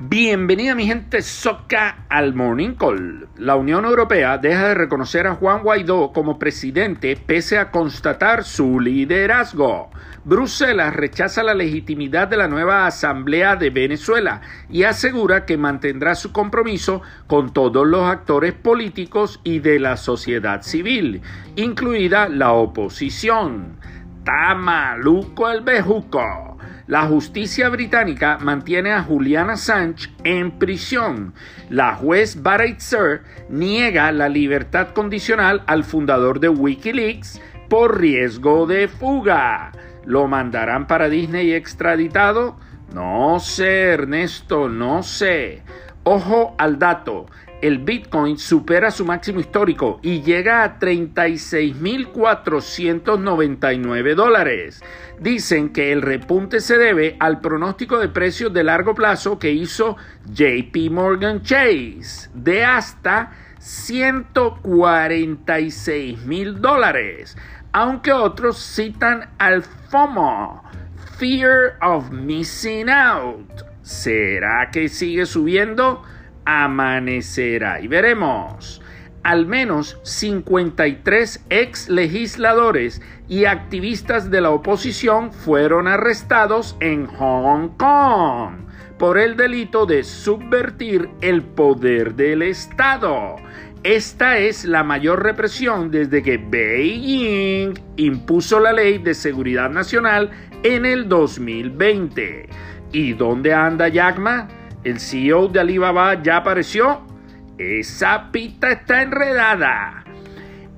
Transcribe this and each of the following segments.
Bienvenida mi gente soca al Morning Call. La Unión Europea deja de reconocer a Juan Guaidó como presidente pese a constatar su liderazgo. Bruselas rechaza la legitimidad de la nueva Asamblea de Venezuela y asegura que mantendrá su compromiso con todos los actores políticos y de la sociedad civil, incluida la oposición. Tamaluco el bejuco. La justicia británica mantiene a Julian Assange en prisión. La juez Bareitzer niega la libertad condicional al fundador de Wikileaks por riesgo de fuga. ¿Lo mandarán para Disney extraditado? No sé, Ernesto, no sé. Ojo al dato el Bitcoin supera su máximo histórico y llega a 36.499 dólares. Dicen que el repunte se debe al pronóstico de precios de largo plazo que hizo JP Morgan Chase de hasta 146 mil dólares, aunque otros citan al FOMO, Fear of Missing Out. ¿Será que sigue subiendo? amanecerá. Y veremos. Al menos 53 ex legisladores y activistas de la oposición fueron arrestados en Hong Kong por el delito de subvertir el poder del Estado. Esta es la mayor represión desde que Beijing impuso la ley de seguridad nacional en el 2020. ¿Y dónde anda Yagma? El CEO de Alibaba ya apareció. Esa pita está enredada.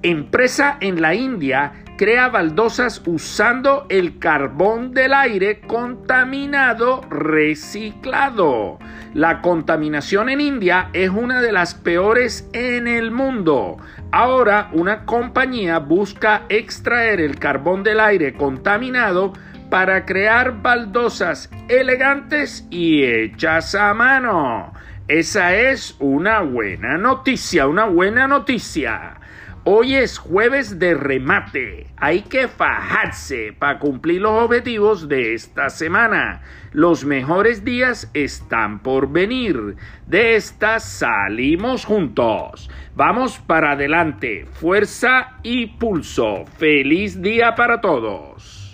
Empresa en la India crea baldosas usando el carbón del aire contaminado reciclado. La contaminación en India es una de las peores en el mundo. Ahora una compañía busca extraer el carbón del aire contaminado para crear baldosas elegantes y hechas a mano. Esa es una buena noticia, una buena noticia. Hoy es jueves de remate. Hay que fajarse para cumplir los objetivos de esta semana. Los mejores días están por venir. De esta salimos juntos. Vamos para adelante. Fuerza y pulso. Feliz día para todos.